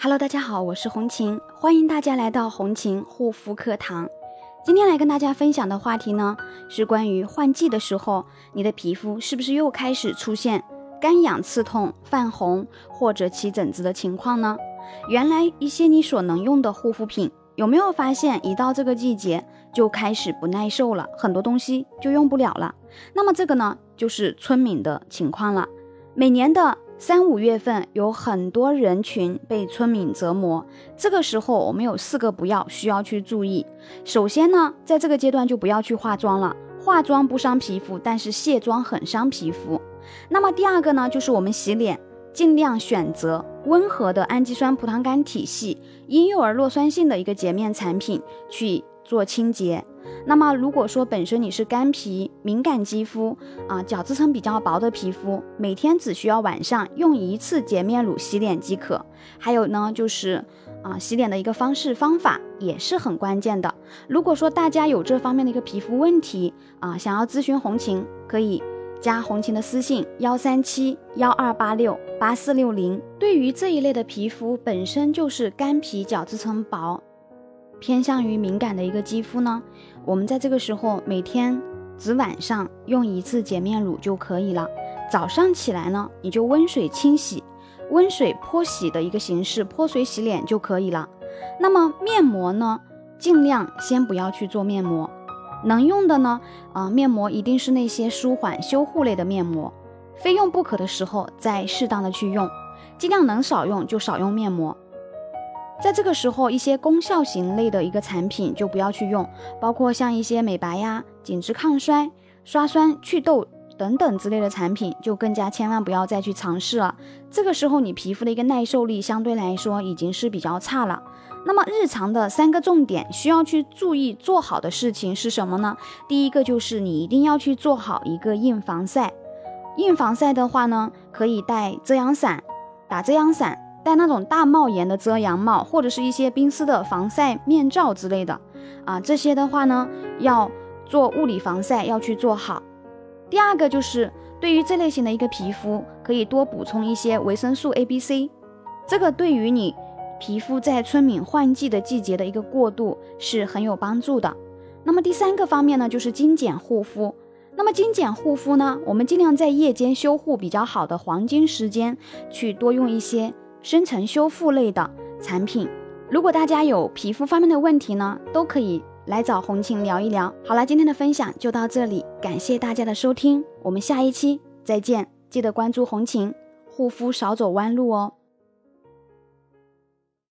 Hello，大家好，我是红琴，欢迎大家来到红琴护肤课堂。今天来跟大家分享的话题呢，是关于换季的时候，你的皮肤是不是又开始出现干痒、刺痛、泛红或者起疹子的情况呢？原来一些你所能用的护肤品，有没有发现一到这个季节就开始不耐受了，很多东西就用不了了？那么这个呢，就是春敏的情况了。每年的三五月份有很多人群被村敏折磨，这个时候我们有四个不要需要去注意。首先呢，在这个阶段就不要去化妆了，化妆不伤皮肤，但是卸妆很伤皮肤。那么第二个呢，就是我们洗脸尽量选择温和的氨基酸葡萄苷体系、婴幼儿弱酸性的一个洁面产品去做清洁。那么，如果说本身你是干皮、敏感肌肤啊，角质层比较薄的皮肤，每天只需要晚上用一次洁面乳洗脸即可。还有呢，就是啊，洗脸的一个方式方法也是很关键的。如果说大家有这方面的一个皮肤问题啊，想要咨询红琴，可以加红琴的私信幺三七幺二八六八四六零。对于这一类的皮肤本身就是干皮、角质层薄。偏向于敏感的一个肌肤呢，我们在这个时候每天只晚上用一次洁面乳就可以了。早上起来呢，你就温水清洗，温水泼洗的一个形式，泼水洗脸就可以了。那么面膜呢，尽量先不要去做面膜，能用的呢，啊，面膜一定是那些舒缓修护类的面膜，非用不可的时候再适当的去用，尽量能少用就少用面膜。在这个时候，一些功效型类的一个产品就不要去用，包括像一些美白呀、紧致抗衰、刷酸祛痘等等之类的产品，就更加千万不要再去尝试了。这个时候，你皮肤的一个耐受力相对来说已经是比较差了。那么，日常的三个重点需要去注意做好的事情是什么呢？第一个就是你一定要去做好一个硬防晒。硬防晒的话呢，可以带遮阳伞，打遮阳伞。戴那种大帽檐的遮阳帽，或者是一些冰丝的防晒面罩之类的啊，这些的话呢，要做物理防晒要去做好。第二个就是对于这类型的一个皮肤，可以多补充一些维生素 A、B、C，这个对于你皮肤在春敏换季的季节的一个过渡是很有帮助的。那么第三个方面呢，就是精简护肤。那么精简护肤呢，我们尽量在夜间修护比较好的黄金时间去多用一些。深层修复类的产品，如果大家有皮肤方面的问题呢，都可以来找红琴聊一聊。好了，今天的分享就到这里，感谢大家的收听，我们下一期再见，记得关注红琴护肤，少走弯路哦。